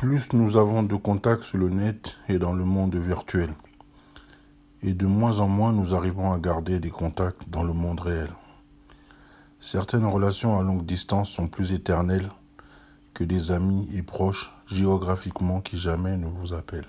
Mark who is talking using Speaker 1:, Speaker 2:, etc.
Speaker 1: plus nous avons de contacts sur le net et dans le monde virtuel. Et de moins en moins nous arrivons à garder des contacts dans le monde réel. Certaines relations à longue distance sont plus éternelles que des amis et proches géographiquement qui jamais ne vous appellent.